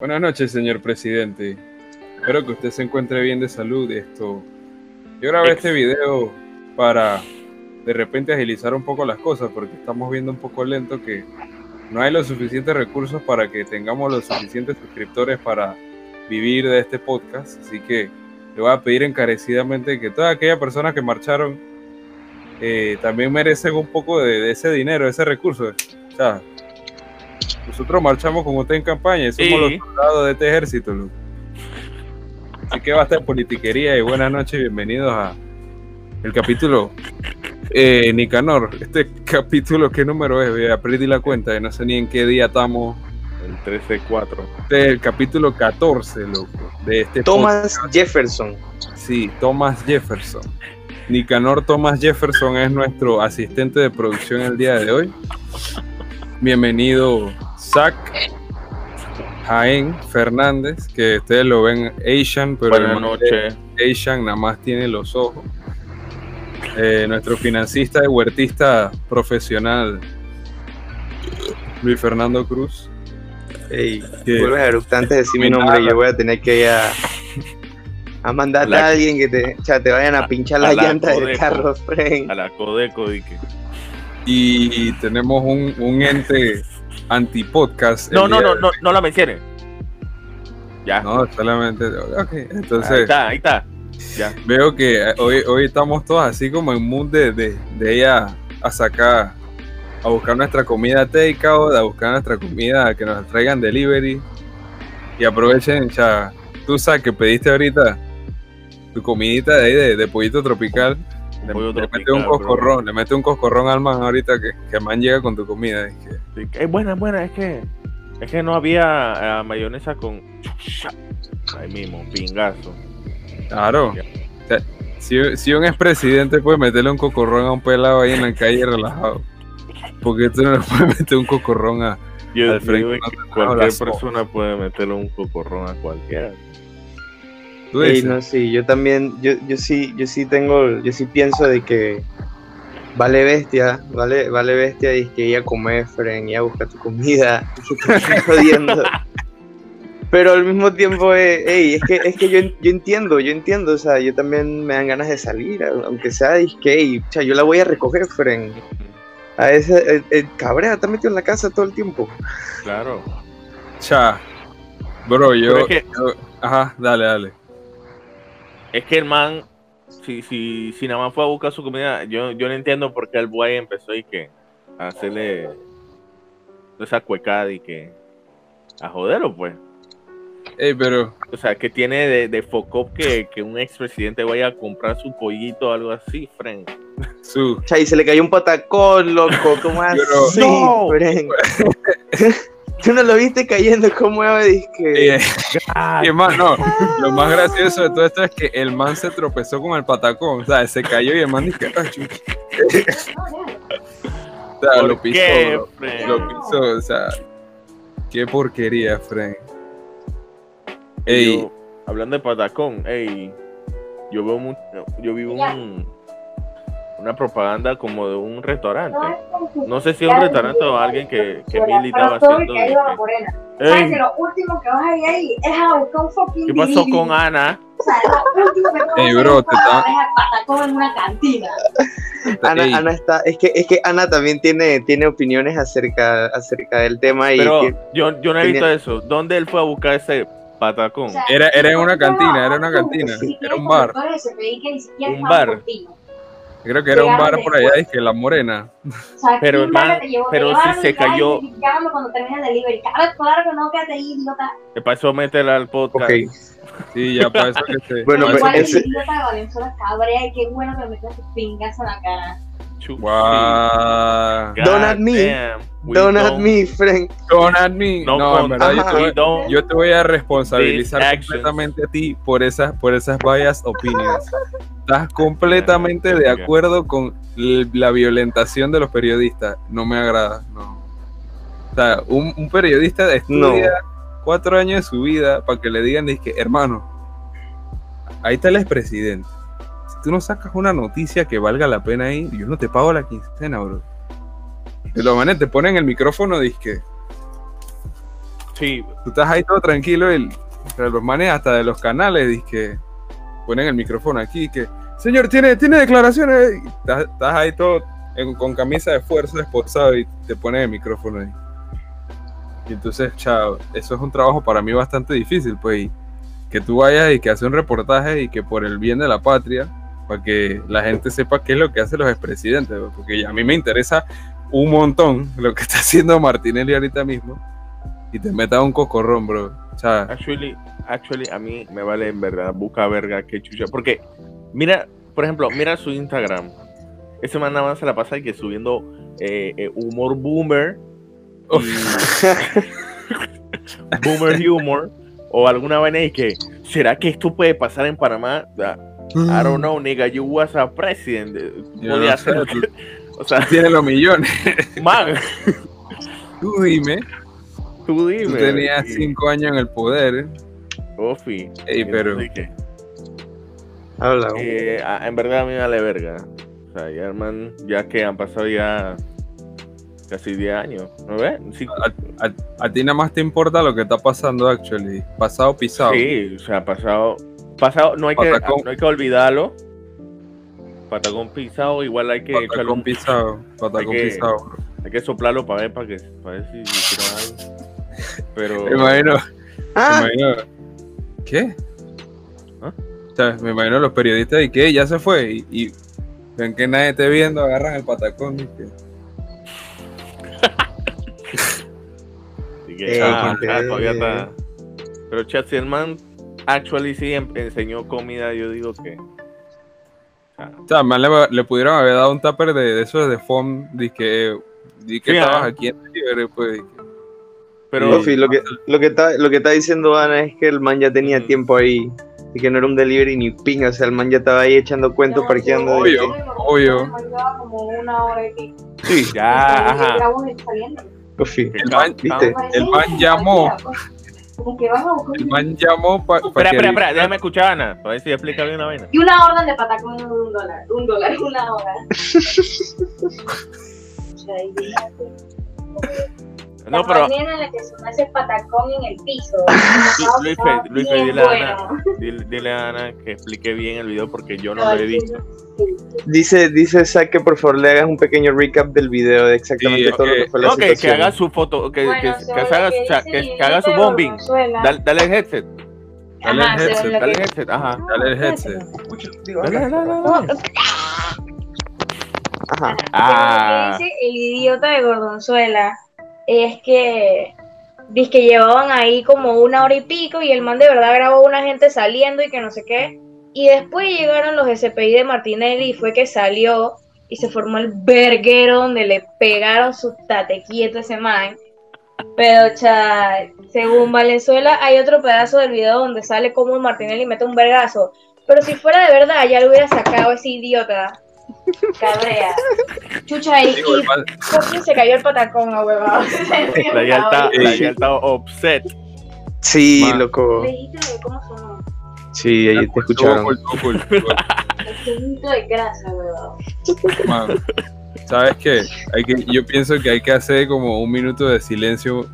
Buenas noches, señor presidente. Espero que usted se encuentre bien de salud. Esto. Yo grabé este video para de repente agilizar un poco las cosas porque estamos viendo un poco lento que no hay los suficientes recursos para que tengamos los suficientes suscriptores para vivir de este podcast. Así que le voy a pedir encarecidamente que todas aquellas personas que marcharon eh, también merecen un poco de, de ese dinero, ese recurso. O sea, nosotros marchamos con usted en campaña y somos los soldados de este ejército, Lu. Así que basta de politiquería y buenas noches, bienvenidos a el capítulo eh, Nicanor. Este capítulo, ¿qué número es? Ya perdí la cuenta, y no sé ni en qué día estamos. El 13-4. Este es el capítulo 14, loco, de este Thomas podcast. Jefferson. Sí, Thomas Jefferson. Nicanor Thomas Jefferson es nuestro asistente de producción el día de hoy. Bienvenido, Zach Jaén Fernández, que ustedes lo ven Asian, pero Buenas noches. Asian nada más tiene los ojos. Eh, nuestro financista y huertista profesional, Luis Fernando Cruz. Ey, que- vuelves a eructar antes de decir mi nombre. nada. Yo voy a tener que ir a, a mandarte La- a alguien que te, o sea, te vayan a pinchar a las la llantas del carro, friend. A la Codeco y que. y tenemos un, un ente anti-podcast. No, no, no, no, no la menciones. Ya. No, solamente. Ok, ahí entonces. está, ahí está. Ya. Veo que eh, hoy, hoy estamos todos así como en mood de, de, de ella a sacar, a buscar nuestra comida takeout, a buscar nuestra comida que nos traigan delivery. Y aprovechen, ya, tú sabes que pediste ahorita tu comidita de ahí de, de pollito tropical. Le, pollo le mete un bro. coscorrón, le mete un coscorrón al man ahorita que, que el man llega con tu comida. Es que, Sí, Es buena, es buena, es que. Es que no había eh, mayonesa con. Ahí mismo, pingazo. claro. Ya. O sea, si, si un expresidente puede meterle un cocorrón a un pelado ahí en la calle relajado, porque tú no le puedes meter un cocorrón a, Yo Al frente no cualquier persona puede meterle un cocorrón a cualquiera. Tú Ey, dices, no, sí, yo también, yo, yo sí, yo sí tengo, yo sí pienso de que vale bestia, vale, vale bestia y que ir a comer, friend, y a buscar tu comida, y que te estás jodiendo. Pero al mismo tiempo, eh, ey, es que, es que yo, yo entiendo, yo entiendo, o sea, yo también me dan ganas de salir, aunque sea disque, ey, o sea, yo la voy a recoger, friend. A ese, el, el cabrea está metido en la casa todo el tiempo. Claro. cha. Bro, yo, es que- yo- Ajá, dale, dale. Es que el man, si, si, si nada más fue a buscar su comida, yo, yo no entiendo por qué el boy empezó y que a hacerle esa cuecada y que a joderlo, pues. Ey, pero. O sea, que tiene de, de foco que, que un expresidente vaya a comprar su pollito o algo así, friend. Su. O sea, y se le cayó un patacón, loco, ¿cómo así, no. friend? ¿Tú no lo viste cayendo como disque? Eh, y más, no, lo más gracioso de todo esto es que el man se tropezó con el patacón, o sea, se cayó y el man dice, "Ah, chuch". o sea, ¿Por lo pisó, qué, lo, pisó, o sea, qué porquería, Frank. Y Ey, yo, hablando de patacón, ey, yo veo mu- yo vi un, una propaganda como de un restaurante. No sé si es un restaurante o alguien que, que Mili estaba haciendo. de que, ¿Sabes "Ey, que lo último que vas a ir ahí es a buscar un fucking ¿Qué pasó con Ana? O sea, lo último que vas a Ey, hacer bro, es te está- dejar patacón en una cantina. Ana, Ana está, es que, es que Ana también tiene, tiene opiniones acerca, acerca del tema y Pero que- yo, yo no he tenía- visto eso. ¿Dónde él fue a buscar ese patacón? O sea, Era- era en una cantina, era una cantina, era un bar. Un bar. Creo que era un bar por allá, que La Morena. O sea, Pero, ¿quién va hermano, que te llevó? Te pero si se cayó- Llámame cuando termine el delivery. Claro, claro que no, quédate ahí, idiota. ¿Qué pasó? Métela al podcast. Sí, ya para eso que se... Bueno, Pero pues, igual ese- el idiota de Valenzuela cabrea y qué bueno que me metas tus pingas en la cara. Guau. sí. Don't at me. damn, Don't at me, friend. Don't at me. No, No, en con- verdad, yo te voy- we don't- Yo te voy a responsabilizar completamente a ti por esas, por esas biased opinions. Estás completamente de acuerdo con la violentación de los periodistas. No me agrada, no. O sea, un, un periodista estudia cuatro años de su vida para que le digan, que hermano, ahí está el expresidente. Tú no sacas una noticia que valga la pena ahí, yo no te pago la quincena, bro. De lo manes te ponen el micrófono, disque. Sí, Tú estás ahí todo tranquilo y pero los manes hasta de los canales y que ponen el micrófono aquí que señor tiene tiene declaraciones estás, estás ahí todo en- con camisa de fuerza esposado y te ponen el micrófono ahí y entonces chao eso es un trabajo para mí bastante difícil pues y que tú vayas y que haces un reportaje y que por el bien de la patria para que la gente sepa qué es lo que hacen los expresidentes porque a mí me interesa un montón lo que está haciendo Martinelli ahorita mismo y te meta un cocorrón bro o sea, Actually, actually, a mí me vale en verdad, busca verga, qué chucha. Porque, mira, por ejemplo, mira su Instagram. Ese man nada más se la pasa y que subiendo eh, eh, humor boomer. y- boomer humor. O alguna vaina y que, ¿será que esto puede pasar en Panamá? Ah, I don't know, nigga, you was a president. Yo Podía no sé, hacer. tú- O sea, tiene los millones. man, Tú dime, tú dime. tú tenías Y- cinco años en el poder. Ofi. Ey, pero. Habla. Eh, a- en verdad a mí me vale verga. O sea, ya, hermano, ya que han pasado ya casi 10 años. ¿No ves? Sí, a, a ti nada más te importa lo que está pasando, actually. Pasado pisado. sí, o sea, pasado. Pasado, no hay, que, no hay que olvidarlo. Patacón pisado, igual hay que echarle Patacón un- pisado. Patacón hay que- pisado. hay que soplarlo para ver, para, que, para ver si si tira algo. Pero. Me imagino, me Ah, imagino. ¿Qué? ¿Ah? O sea, me imagino los periodistas y que ya se fue. Y, y ven que nadie esté viendo, agarran el patacón y que. así que, Eh, ah, ah, todavía está. Pero chat, si el man actually sí em- enseñó comida, yo digo que. o sea, O sea, man, le, le pudieron haber dado un tupper de, de esos de foam. De que, di que Sí, estabas ah. aquí en River, pues. pero. Lo que, lo, que está, lo que está diciendo Ana es que el man ya tenía tiempo ahí. Y que no era un delivery ni ping. O sea, el man ya estaba ahí echando cuentos, No, parqueando. sí, Obvio, sí, obvio. como una hora y. Sí, Ya, ajá. Que El man- ¿viste? El man llamó. Como que vas a buscar El man llamó para Espera, espera, espera, déjame escuchar a Ana, para ver si explica bien una vaina. Y una orden de patacón de un dólar. Un dólar, una hora. Imagínate. No, la pero manera en la que sonó ese patacón en el piso. Lu- Luis, Luis, bien dile a bueno. Ana, dile, dile a Ana que explique bien el video porque yo no lo he visto. Dice, dice Zack que por favor le hagas un pequeño recap del video de exactamente Sí, todo lo que fue la No, que, que situación. haga su foto, que, Bueno, que, que haga, que que, el que haga su bombing. Dale, dale el headset, Dale el Ajá, según headset, dale que el headset, ajá. Dale el headset. Dale, dale, dale, dale. Ajá. Ah. Que el idiota de Gordonzuela es que dice que llevaban ahí como una hora y pico y el man de verdad grabó una gente saliendo y que no sé qué. Y después llegaron los SPI de Martinelli y fue que salió y se formó el verguero donde le pegaron su tate quieto a ese man. Pero, cha, según Valenzuela, hay otro pedazo del video donde sale como Martinelli mete un vergazo. Pero si fuera de verdad, ya lo hubiera sacado ese idiota. Cabrea. Chucha, y, Digo, y se cayó el patacón, a huevado. La ya está, la ya está upset. Sí, Man. loco. Legítimo, ¿cómo sonó? Sí, ahí te escucharon. Cool, cool, cool, cool. El puñito de grasa, huevado. ¿Sabes qué? Hay que, yo pienso que hay que hacer como un minuto de silencio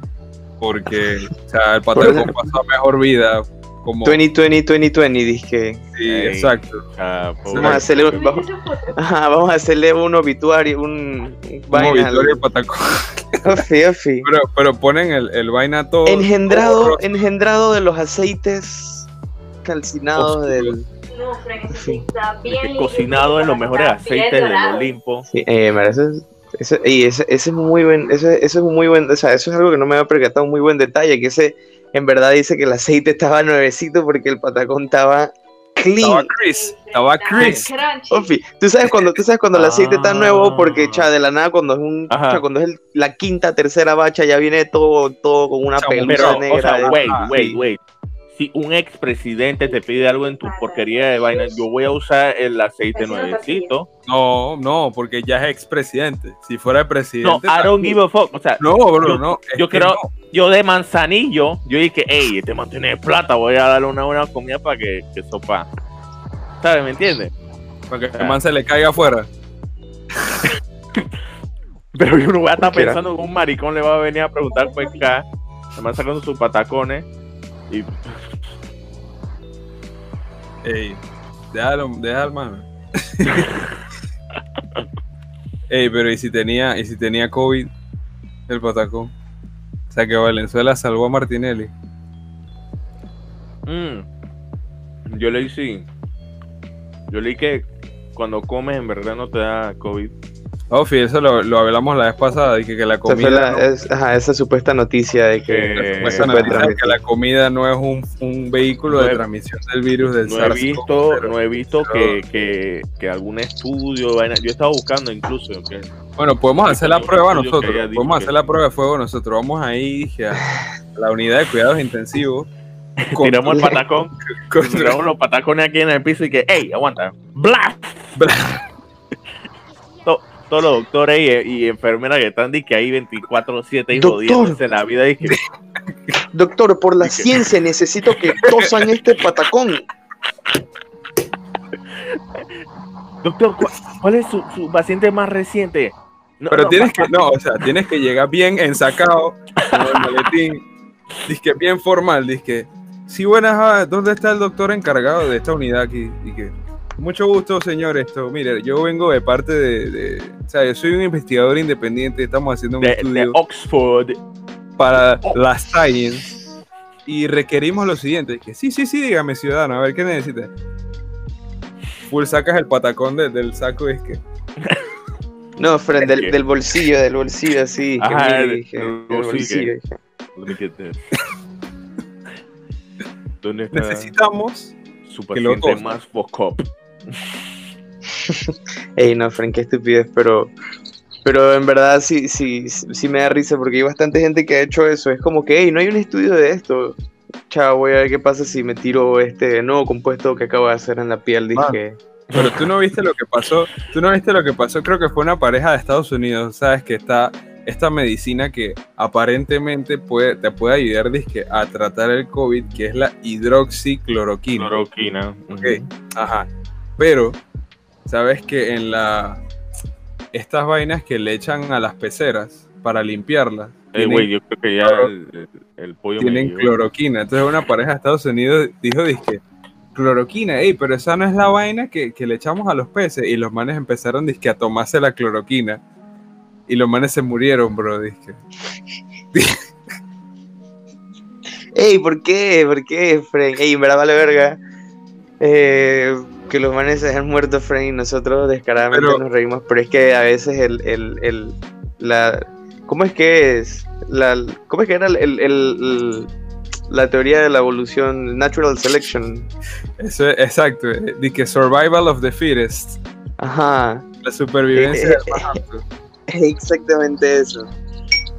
porque o sea, el patacón pasó a mejor vida. Como, 2020, 2020, dije. sí, Ey. exacto. Ah, Vamos a hacerle, ¿Viste vamos, ajá, a hacerle un obituario, un vaina. Victoria el patacón. Ofi, ofi. Pero, pero ponen el, el vaina todo. Engendrado, todo engendrado de los aceites calcinados del. No, Frank, Sí. está bien. cocinado en los mejores aceites del. Olimpo. Sí, eh, mira, ese, es- ese, y ese, ese es muy buen, ese, ese es un muy buen, o sea, eso es algo que no me había percatado, un muy buen detalle, que ese en verdad dice que el aceite estaba nuevecito porque el patacón estaba clean. Estaba Chris. Estaba Chris. Ofi, tú sabes cuando tú sabes cuando el aceite está nuevo porque Ah. cha, de la nada cuando es un cha, cuando es el- la quinta tercera bacha ya viene todo todo con una pelusa negra. o sea, wait, wait, wait. Si un expresidente te pide algo en tu porquería de vaina, yo voy a usar el aceite nuevecito. No, no, porque ya es expresidente. Si fuera el No, presidente. I don't give a fuck. O sea, No, bro, yo- no. yo creo- no. yo de manzanillo, yo dije, hey, este man tiene plata, voy a darle una buena comida para que, que sopa. ¿Sabes? ¿Me entiendes? Para que el man se le caiga afuera. Pero yo no voy a estar pensando que un maricón le va a venir a preguntar pues acá. El man sacando sus patacones y Ey, déjalo, déjalo, mano. Ey, pero ¿y si tenía, y si tenía COVID el patacón? O sea que Valenzuela salvó a Martinelli. Mm. Yo leí sí. Yo leí que cuando comes en verdad no te da COVID. Ofi, eso lo, lo hablamos la vez pasada, de que, que la comida, la- no- es- ajá, esa supuesta noticia de que Eh, se que la comida no es un, un vehículo No de he- transmisión del virus del No he SARS. visto, no he visto que, que, que algún estudio, vaina- yo estaba buscando incluso. que- Bueno, podemos hacer la prueba nosotros. Podemos que- hacer la prueba de fuego nosotros. Vamos ahí dije, a la unidad de cuidados intensivos. con- tiramos el patacón, con- tiramos los patacones aquí en el piso y que, ¡ey, aguanta! ¡Bla! To- Todos los doctores y, y enfermeras que están di que ahí 24-7 y Doctor. jodiéndose la vida y que Doctor, por la Y que- ciencia necesito que tosan este patacón. Doctor, ¿cuál, cuál es su, su paciente más reciente? No, Pero no, tienes que, no, o sea, tienes que llegar bien ensacado, con el maletín, disque bien formal, disque, sí, buenas, ah, ¿dónde está el doctor encargado de esta unidad aquí? Y que, mucho gusto, señor, esto, mire, yo vengo de parte de, de- o sea, yo soy un investigador independiente, estamos haciendo un de, de estudio Oxford. para la Science y requerimos lo siguiente, que sí, sí, sí, dígame, ciudadano, a ver, ¿qué necesita? Full sacas el patacón de- del saco es que, No, Fren, Es del, que- del bolsillo, del bolsillo, así. que Ajá, mire, del- dije, del del bolsillo, bolsillo, dije. Let me get this. ¿Dónde está necesitamos su que lo paciente más focop? Ey, no, Fren, qué estupidez, pero, pero en verdad sí, sí, sí me da risa porque hay bastante gente que ha hecho eso. Es como que, hey, no hay un estudio de esto. Chao, voy a ver qué pasa si me tiro este nuevo compuesto que acabo de hacer en la piel. Dije, Pero tú no viste lo que pasó, tú no viste lo que pasó, creo que fue una pareja de Estados Unidos, sabes que está esta medicina que aparentemente puede, te puede ayudar dizque, a tratar el COVID, que es la hidroxicloroquina. Cloroquina. Ok, ajá. Pero, sabes que en la estas vainas que le echan a las peceras para limpiarlas, Eh, tienen- güey, yo creo que ya Cloro- el, el- pollo me tienen cloroquina. Entonces una pareja de Estados Unidos dijo, dizque, cloroquina, ey, pero esa no es la vaina que, que le echamos a los peces. Y los manes empezaron, dizque, a tomarse la cloroquina. Y los manes se murieron, bro, dizque. Ey, ¿por qué? ¿Por qué, Fren? Ey, en verdad vale verga. Eh, que los manes se hayan muerto, Fren, y nosotros descaradamente Pero- nos reímos. Pero es que a veces el, el, el, la... ¿Cómo es que es? La, ¿Cómo es que era el, el- el- la teoría de la evolución? Natural selection. Eso es, exacto, eh, dizque survival of the fittest. Ajá. La supervivencia del más apto. Exactamente eso.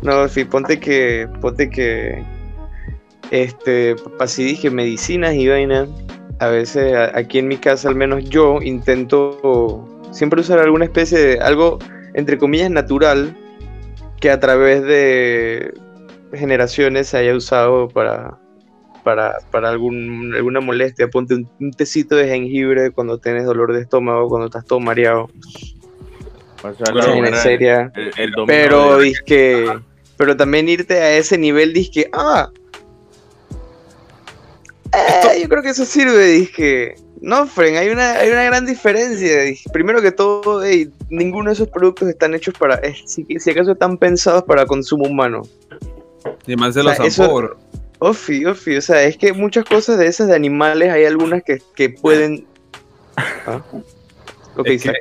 No, sí, ponte que, ponte que, este, así dije, medicinas y vaina. A veces aquí en mi casa, al menos yo, intento siempre usar alguna especie de algo, entre comillas, natural, que a través de generaciones se haya usado para, para, para algún, alguna molestia. Ponte un, un tecito de jengibre cuando tienes dolor de estómago, cuando estás todo mareado. O sea, Pero el, el de- pero también irte a ese nivel, dizque, ah, eh, yo creo que eso sirve, dizque. No, Fren, hay una, hay una gran diferencia. dizque. Primero que todo, ey, ninguno de esos productos están hechos para, eh, si, si acaso están pensados para consumo humano. Y más de O los sea, bro. Ofi, ofi, o sea, es que muchas cosas de esas de animales hay algunas que, que pueden... ¿Ah? Ok, Es que,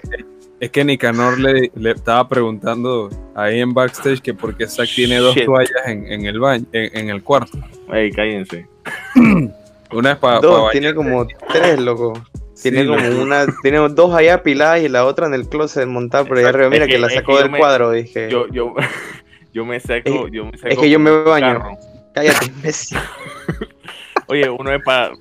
es que Nicanor le, le estaba preguntando ahí en backstage que por qué Zack tiene dos Shit. toallas en, en el baño, en, en el cuarto. Ey, cállense. Una es para Dos, tiene como tres, loco. Tiene como una, tiene dos allá apiladas y la otra en el closet montada por allá arriba. Mira Es que, que- la es sacó del me- cuadro, dije. Yo, yo, yo me seco, Es- yo me seco que yo me baño. carro. Cállate, imbécil. Oye, uno es para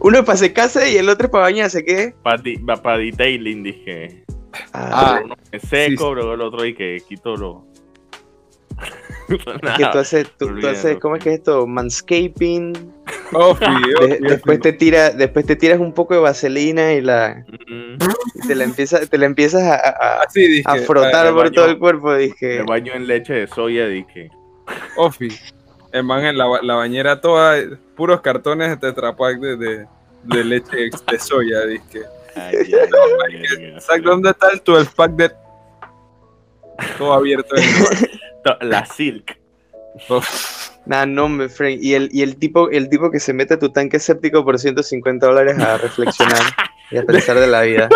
Uno es para secarse y el otro es para bañarse, ¿qué? pa, di- pa- pa detailing, dije. Ah, Ah, uno es seco, sí. luego el otro y que quito lo. es que tú haces, tú, tú haces, ¿cómo es que es esto? Manscaping. De- después te tira, después te tiras un poco de vaselina y la, y te la empiezas, te la empiezas a, a- Así dije. a frotar ah, por baño. todo el cuerpo, dije. Me baño en leche de soya, dije. Ofi, El man en la, la bañera toda, puros cartones de Tetra Pak de, de, de leche de soya. Ay, ya. Exacto, ¿dónde está el 12 pack de todo abierto? en el La Silk. Nah, no, me Frank. Y el, y el tipo, el tipo que se mete a tu tanque séptico por 150 dólares a reflexionar y a pensar de la vida.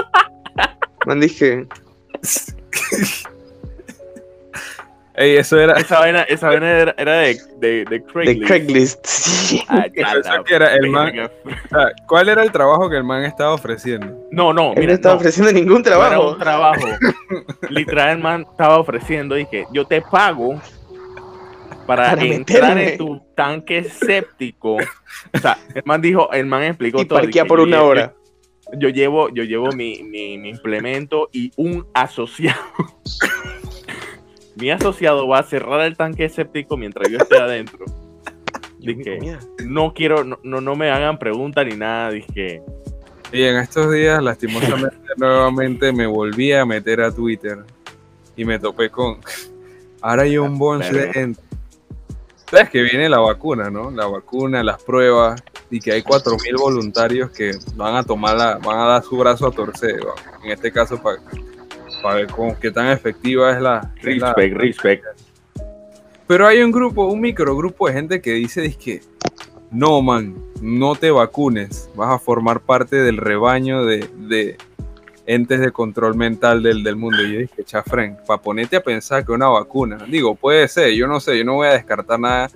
Man, dije, Ey, eso era, Esa vaina, esa vaina era, era de, de, de de Craigslist. Craigslist. Sí. Ay, ya Eso la que era el man- verga. o sea, ¿cuál era el trabajo que el man estaba ofreciendo? No, no, Él no estaba no. ofreciendo ningún No era trabajo. un trabajo. Literal, el man estaba ofreciendo que yo te pago para, Para entrar meterme. en tu tanque séptico. O sea, el man dijo, el man explicó Y todo. parquea por yo una hora. Yo, yo llevo, yo llevo mi, mi, mi implemento y un asociado. mi asociado va a cerrar el tanque séptico mientras yo esté adentro. Dije, no quiero, no, no, no me hagan preguntas ni nada. Dije, Y en estos días, lastimosamente, nuevamente me volví a meter a Twitter y me topé con. Ahora hay un bunch de gente. Sabes que viene la vacuna, ¿no? La vacuna, las pruebas, y que hay 4.000 voluntarios que van a tomar la, van a dar su brazo a torcer, en este caso, para ver con qué tan efectiva es la, es la- respect, respect. Pero hay un grupo, un microgrupo de gente que dice que no, man, no te vacunes, vas a formar parte del rebaño de, de entes de control mental del, del mundo. Y yo dije, chafren, para ponerte a pensar que una vacuna, digo, puede ser, yo no sé, yo no voy a descartar nada,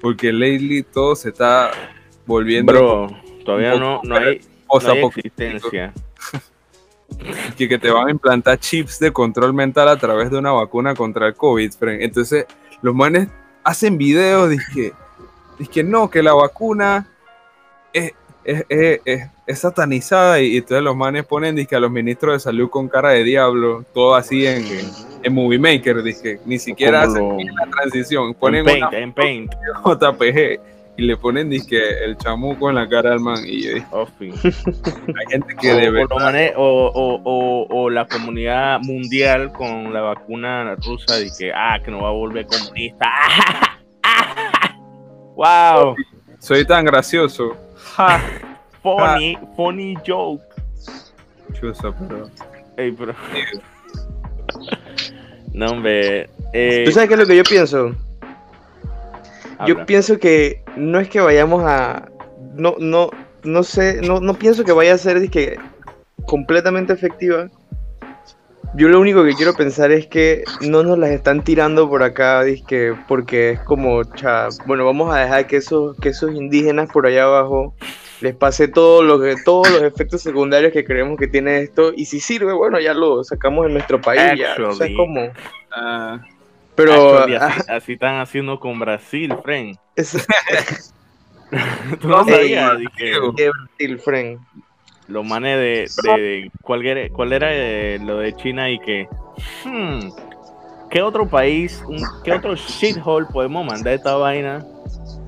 porque lately todo se está volviendo Bro, todavía no, no hay, no hay existencia. que, que te van a implantar chips de control mental a través de una vacuna contra el COVID, friend. Entonces, los manes hacen videos, dizque, que no, que la vacuna es, es, es- es- es satanizada y, y entonces los manes ponen dizque, a los ministros de salud con cara de diablo, todo así en, en Movie Maker, dizque, ni siquiera hacen la transición, En ponen Paint, una en Paint. JPG y le ponen dizque, el chamuco en la cara al man y yo dije, Oh, hay gente que O, de o la comunidad mundial con la vacuna rusa de que, ah, que no va a volver comunista. wow, soy tan gracioso. Ja, funny, funny joke. chusa, pero... Ey, pero... No, hombre. Eh, ¿Tú sabes qué es lo que yo pienso? Yo pienso que no es que vayamos a. No, no, no sé, no, no pienso que vaya a ser dizque, completamente efectiva. Yo lo único que quiero pensar es que no nos las están tirando por acá, dizque, porque es como, cha, bueno, vamos a dejar que esos, que esos indígenas por allá abajo les pase todo lo que, todos los efectos secundarios que creemos que tiene esto, y si sirve, bueno, ya lo sacamos en nuestro país, ya, o sea, Actually. es como, Ah, pero Actually, ah, así, así están haciendo con Brasil, friend. es- Tú no sabías, dije, de Brasil, friend. los manes de, de, de- ¿cuál era, cuál era eh, lo de China y que hmm, ¿qué otro país, un- qué otro shithole podemos mandar esta vaina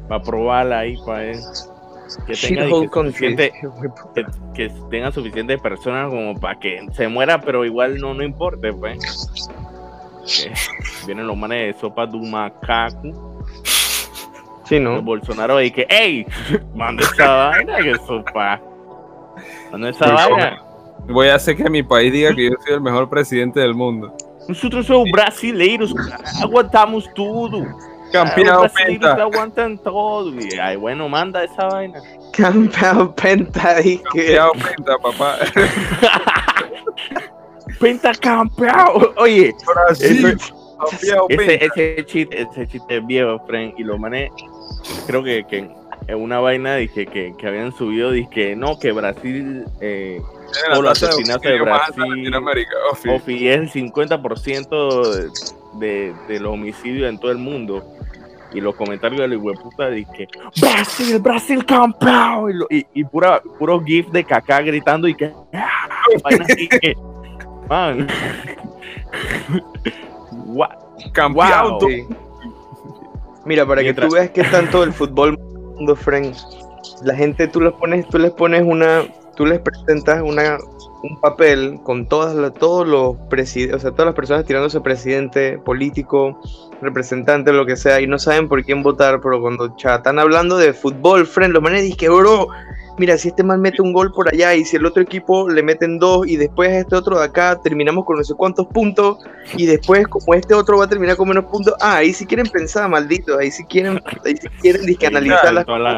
para probarla ahí para él? Que tenga country. suficiente, que, que tenga suficientes personas como para que se muera, pero igual no, no importe, pues. Que vienen los manes de sopa de un macaco, Sí, ¿no? Bolsonaro y que, ¡ey! Manda esa vaina que sopa. Manda esa vaina. voy a hacer que mi país diga que yo soy el mejor presidente del mundo. Nosotros somos brasileiros, aguantamos tudo. Campeado penta. aguantan todo. Y, ay, bueno, manda esa vaina. Campeón penta, dije. Campeado penta, papá. Penta campeón. Oye, Brasil. Campeado ese, penta. ese chiste, ese chiste es viejo, friend. Y lo mané, creo que, que en una vaina dije que, que habían subido, dije que no, que Brasil eh, o los asesinatos de Brasil. Latinoamérica. Oh. Ofi, es el 50% de, de, de los homicidios en todo el mundo. Y los comentarios del hueputa de que Brasil, Brasil campeón. Y, lo- y, y pura, puro gif de caca gritando y que. ¡ah! así que, man. What? Wow. Sí. Mira, para que Mientras- tú veas que tanto el fútbol mundo, friend, la gente tú les pones, tú les pones una, tú les presentas una, un papel con todas las- todos los presidentes, o sea, todas las personas tirándose presidente, político, representante, lo que sea, y no saben por quién votar, pero cuando cha, están hablando de fútbol, friend, los manes dicen que, bro, mira, si este man mete un gol por allá y si el otro equipo le meten dos y después este otro de acá terminamos con no sé cuántos puntos y después como este otro va a terminar con menos puntos, ah, ahí si quieren pensar, malditos, ahí si quieren, ahí si quieren dizque, analizar las cosas.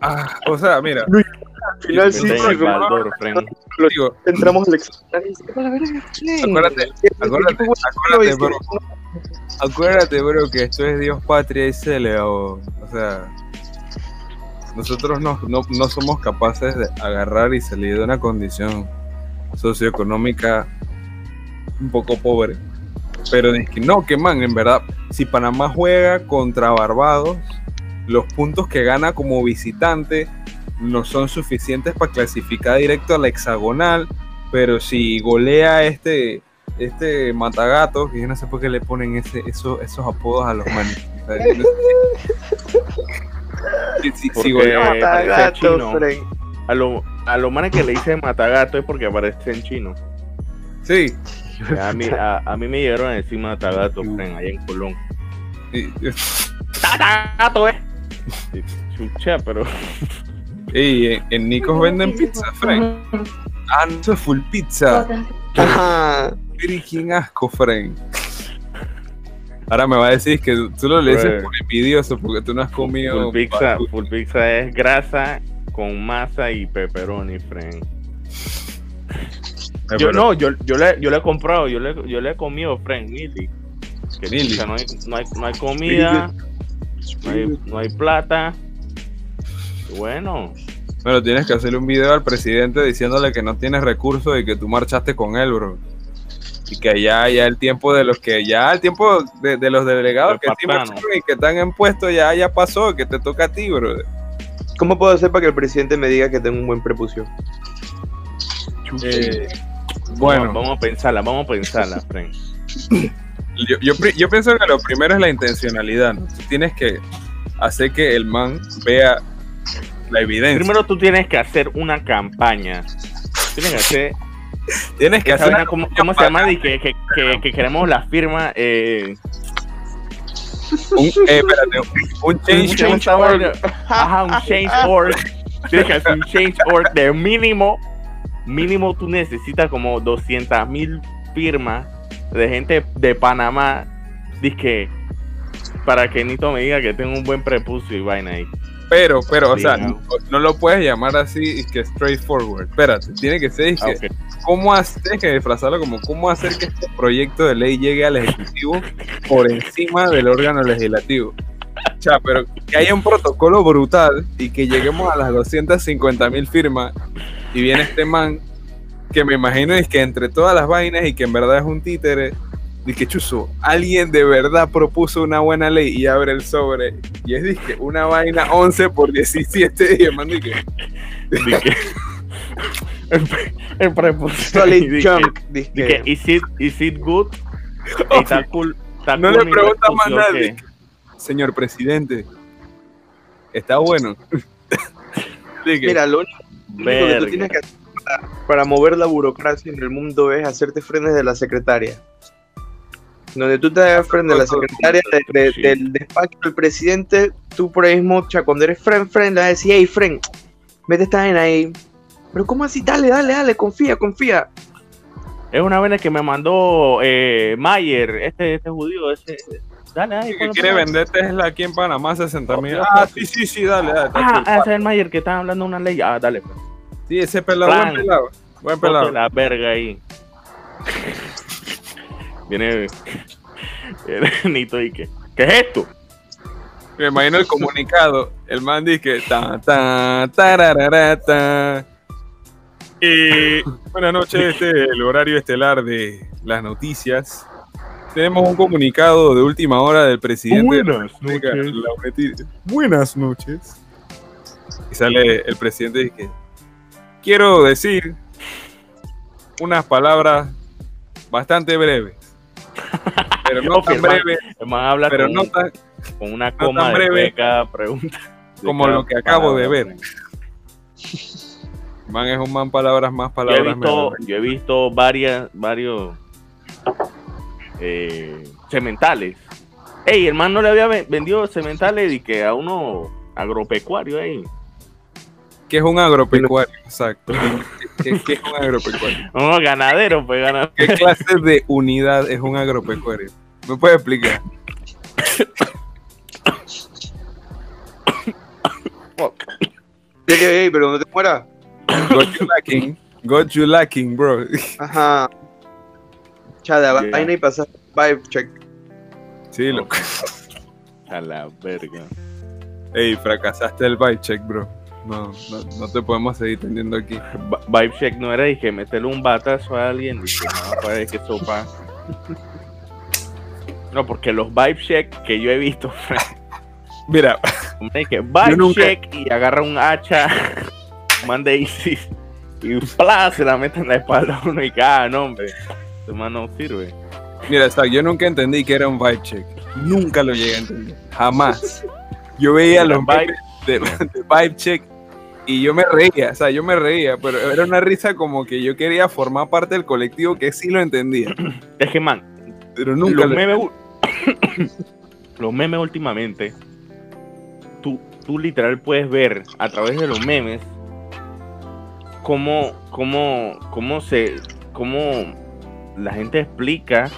Ah, o sea, mira, Al final sí, digo, entramos al. Acuérdate, acuérdate, acuérdate, bro. acuérdate, bro, que esto es Dios, patria y cele, o, o sea, nosotros no, no, no somos capaces de agarrar y salir de una condición socioeconómica un poco pobre. Pero es que no, que man, en verdad, si Panamá juega contra Barbados, los puntos que gana como visitante no son suficientes para clasificar directo a la hexagonal, pero si golea este este matagato, que yo no sé por qué le ponen ese, esos, esos apodos a los manes. Si- si- si Porque- golea- Matagato, chino. A lo, a lo manes que le dicen matagato es porque aparece en chino. sí, A mí, a, a mí me llegaron a decir matagato, friend, allá en Colón. y, ¡Matagato, eh! Sí, Chucha, pero. y en, en Nicos venden pizza, Frank. Ah, no, eso es full pizza. Ajá. Freaking asco, Frank. Ahora me va a decir que tú lo le dices Bro. por envidioso porque tú no has comido. Full pizza, full pizza es grasa con masa y pepperoni. Eh, Yo pero- no, yo, yo, le, yo le he comprado, yo le, yo le he comido, friend, Mili. Que Mili. no, hay, no, hay, no hay comida, no hay, no hay plata. Bueno, Pero tienes que hacerle un video al presidente diciéndole que no tienes recursos y que tú marchaste con él, bro. Y que ya, ya el tiempo de los que, ya el tiempo de, de los delegados Del que sí y que están en puesto ya, ya pasó, que te toca a ti, bro. ¿Cómo puedo hacer para que el presidente me diga que tengo un buen prepucio? Eh, bueno, vamos a pensarla, vamos a pensarla, friend. yo, yo, pienso que lo primero es la intencionalidad. ¿no? Tú tienes que hacer que el man vea la evidencia. Primero tú tienes que hacer una campaña. Tienes que hacer. tienes que hacer ¿Cómo, cómo se llama? Y que, que, que, que queremos la firma. Eh, un, eh, espérate, un un change, org. Ajá, un change org. Tienes que hacer un change org de mínimo. Mínimo tú necesitas como 200 mil firmas de gente de Panamá. Dice para que Nito me diga que tengo un buen prepucio y vaina ahí. Pero, pero, o sea, no, no lo puedes llamar así y que straightforward. Espérate, tiene que ser Ah, que, cómo hacer, tienes que disfrazarlo como cómo hacer que este proyecto de ley llegue al ejecutivo por encima del órgano legislativo. O sea, pero que haya un protocolo brutal y que lleguemos a las 250 mil firmas y viene este man que me imagino es que entre todas las vainas y que en verdad es un títere que chuzo, alguien de verdad propuso una buena ley y abre el sobre y es dizque una vaina 11 por 17 y el man dice Dice, el, pre- el prepucio. Solid dice- junk, dice, dije. is it, is it good? Está cool. está No cool le pregunta más nadie. señor presidente, está bueno. Dije, Mira, lo único, que tú tienes que hacer para, para mover la burocracia en el mundo es hacerte frenes de la secretaria. Donde tú te hagas frente de la secretaria de- de- Sí. del despacho del presidente, tú por ahí mismo, cha, cuando eres friend, friend, le vas a decir, hey, friend, mete esta vaina ahí. Pero ¿cómo así? Dale, dale, dale, confía, confía. Es una vena que me mandó eh, Mayer, este, este judío, ese. Dale, dale. que quiere ahí. vender Tesla aquí en Panamá 60 mil. Oh, Ah, sí, sí, sí, dale, dale. Ah, cool. ese es el Mayer que está hablando de una ley. Ah, dale. Pues. Sí, ese pelado, Plan. buen pelado. Buen Ponte pelado. la verga ahí. Viene. viene Nito y que. ¿Qué es esto? Me imagino el comunicado. El man dice ta, ta, tararara, ta. Eh, buenas noches, este es el horario estelar de las noticias. Tenemos un comunicado de última hora del presidente. de la Buenas República, noches. Buenas noches. Y sale el presidente y dice, quiero decir unas palabras bastante breves. Pero no tan habla pero con, no tan con una coma breve de cada pregunta. de como cada lo que acabo de ver. Man es un man palabras más, Yo he palabras visto, menos. yo he visto varias, varios eh, cementales. Ey, el man no le había ven- vendido cementales y que a uno agropecuario ahí. ¿Qué es un agropecuario? Exacto. ¿Qué, qué es un agropecuario? Uno ganadero, pues ganadero. ¿Qué clase de unidad es un agropecuario? ¿Me puedes explicar? Ey, ey, ey, pero no te mueras. Got you lacking. Got you lacking, bro. Ajá. Chada, Yeah. vaina y pasar vibe check. Sí, loco. A la verga. Ey, fracasaste el vibe check, bro. No, no, no te podemos seguir teniendo aquí. Vibe check no era y que meterle un batazo a alguien que no, para que sopa. No, porque los vibe check que yo he visto, Mira, hombre, que vibe nunca- check y agarra un hacha, manda ISIS y ¡plá! se la mete en la espalda a uno y cada no, hombre. Man no sirve. mira, Zach, yo nunca entendí que era un vibe check. Nunca lo llegué a entender. Jamás. Yo veía los Vibe- de, de vibe check y yo me reía, o sea, yo me reía, pero era una risa como que yo quería formar parte del colectivo que sí lo entendía, Es que, man, pero nunca los lo memes, los memes últimamente, tú, tú literal puedes ver a través de los memes cómo, cómo, cómo se, cómo la gente explica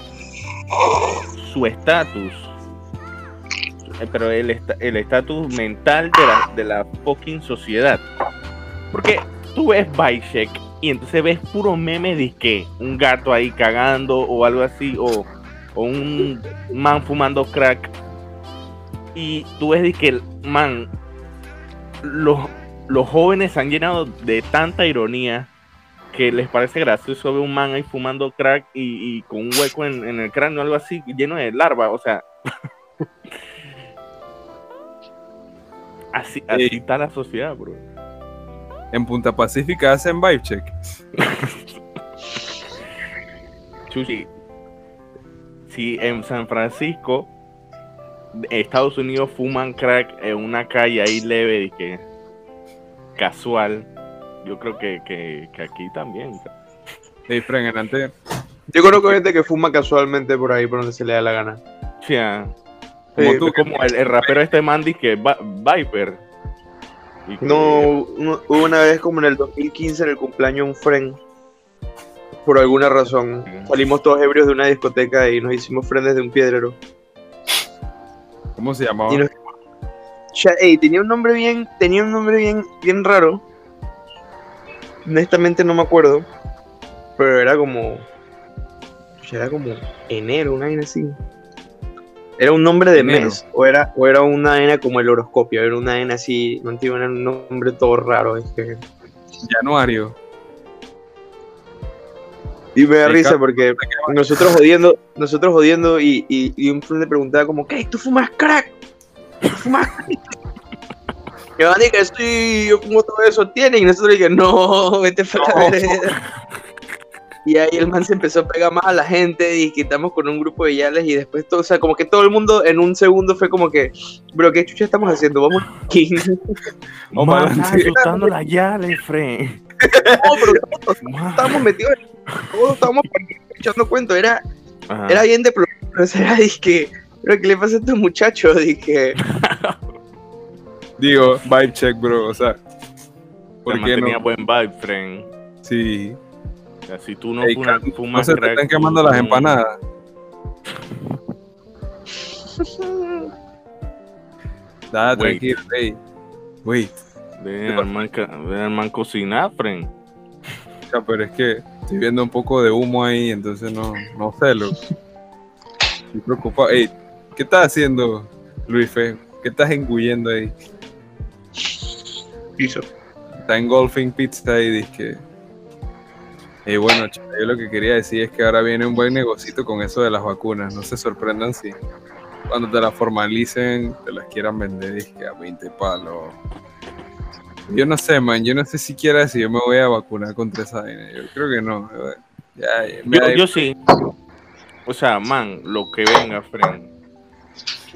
su estatus, pero el esta- el estatus mental de la, de la fucking sociedad. Porque tú ves Bicek y entonces ves puros memes de que un gato ahí cagando o algo así, o, o un man fumando crack. Y tú ves de que el man, los, los jóvenes se han llenado de tanta ironía que les parece gracioso ver un man ahí fumando crack y, y con un hueco en, en el cráneo, algo así, lleno de larva. O sea, así, así Sí. está la sociedad, bro. En Punta Pacífica hacen vibe check. Chuchi, si en San Francisco, Estados Unidos fuman crack en una calle ahí leve y que casual, yo creo que, que, que aquí también. Ey, Fran, adelante. Yo conozco gente que fuma casualmente por ahí, por donde se le da la gana. O sea, Como Sí, tú, como el, el rapero este Mandy que Va- Viper. Y que- No, hubo una vez como en el 2015 en el cumpleaños de un friend. Por alguna razón. Salimos todos ebrios de una discoteca y nos hicimos friends de un piedrero. ¿Cómo se llamaba? Nos- tenía un nombre bien, tenía un nombre bien, bien raro. Honestamente no me acuerdo. Pero era como. Era como enero, una vaina así. Era un nombre de Enero. mes. O era, o era una vaina como el horoscopio. Era una vaina así. No era un nombre todo raro. es que- Januario. Y me da risa porque nosotros jodiendo, nosotros jodiendo y, y, y un friend le preguntaba como, ¿qué? ¿Tú fumas crack? ¿Tú fumas crack? Y van a decir que sí, yo fumo todo eso, ¿tiene? Y nosotros le dije, no, vete para No. Y ahí el man se empezó a pegar más a la gente y quitamos con un grupo de yales y después todo, o sea, como que todo el mundo en un segundo fue como que, bro, ¿qué chucha estamos haciendo? Vamos aquí. Oh, Man, man, asustando la llave, Fred. No, pero todos Man. estábamos metidos, en- todos estábamos echando cuento, era, Ajá. Era bien deplorable. O sea, dije, pero ¿qué le pasa a estos muchachos? Dije, Digo, vibe check, bro. O sea, ¿por Te qué mantenía no? buen vibe, friend. Sí. Sea, si tú no Ey, fumas No se te están quemando las empanadas. Nada, Wait. tranquilo, ey. Wait. Ve al man, ca- ve al man cocinar, friend. Ya, pero es que estoy viendo un poco de humo ahí, entonces no, no sé, loco. Estoy preocupado. Ey, ¿qué estás haciendo, Luis Fe? ¿Qué estás engullendo ahí? hizo. Está engulfing pizza y dice Y bueno, yo lo que quería decir es que ahora viene un buen negocito con eso de las vacunas. No se sorprendan si cuando te las formalicen te las quieran vender dizque a 20 palos. Yo no sé, man. Yo no sé siquiera si yo me voy a vacunar contra esa vaina. Yo creo que no. Ya, Yo, yo sí. O sea, man, lo que venga, friend.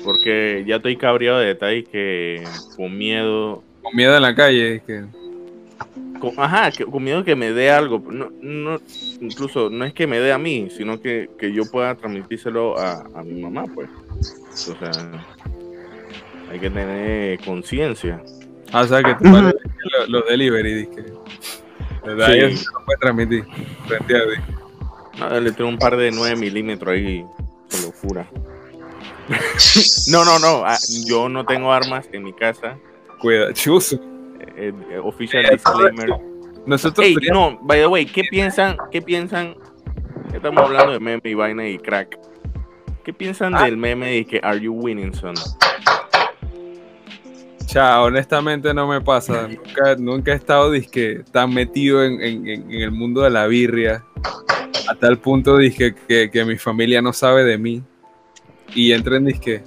Porque ya estoy cabreado de detalles que con miedo, con miedo en la calle. Es que, ajá, que, con miedo que me dé algo. No, no, incluso no es que me dé a mí, sino que, que yo pueda transmitírselo a, a mi mamá, pues. O sea, hay que tener conciencia. Ah, o sea, que dice que lo- los delivery, dije. ¿Verdad? Sí. Ellos no pueden transmitir. Frente a ti. No, le tengo un par de 9 milímetros ahí, se lo jura. no, no, no, ah, yo no tengo armas en mi casa. Cuida, chuzo. Eh, eh, official disclaimer. Nosotros Ey, no, by the way, ¿qué piensan? ¿Qué piensan? Estamos hablando de meme y vaina y crack. ¿Qué piensan Ah. del meme de que Are You Winning Son? Cha, honestamente no me pasa. Nunca, nunca he estado disque, tan metido en, en- en- el mundo de la birria. A tal punto disque, que, que mi familia no sabe de mí. Y entra en disque.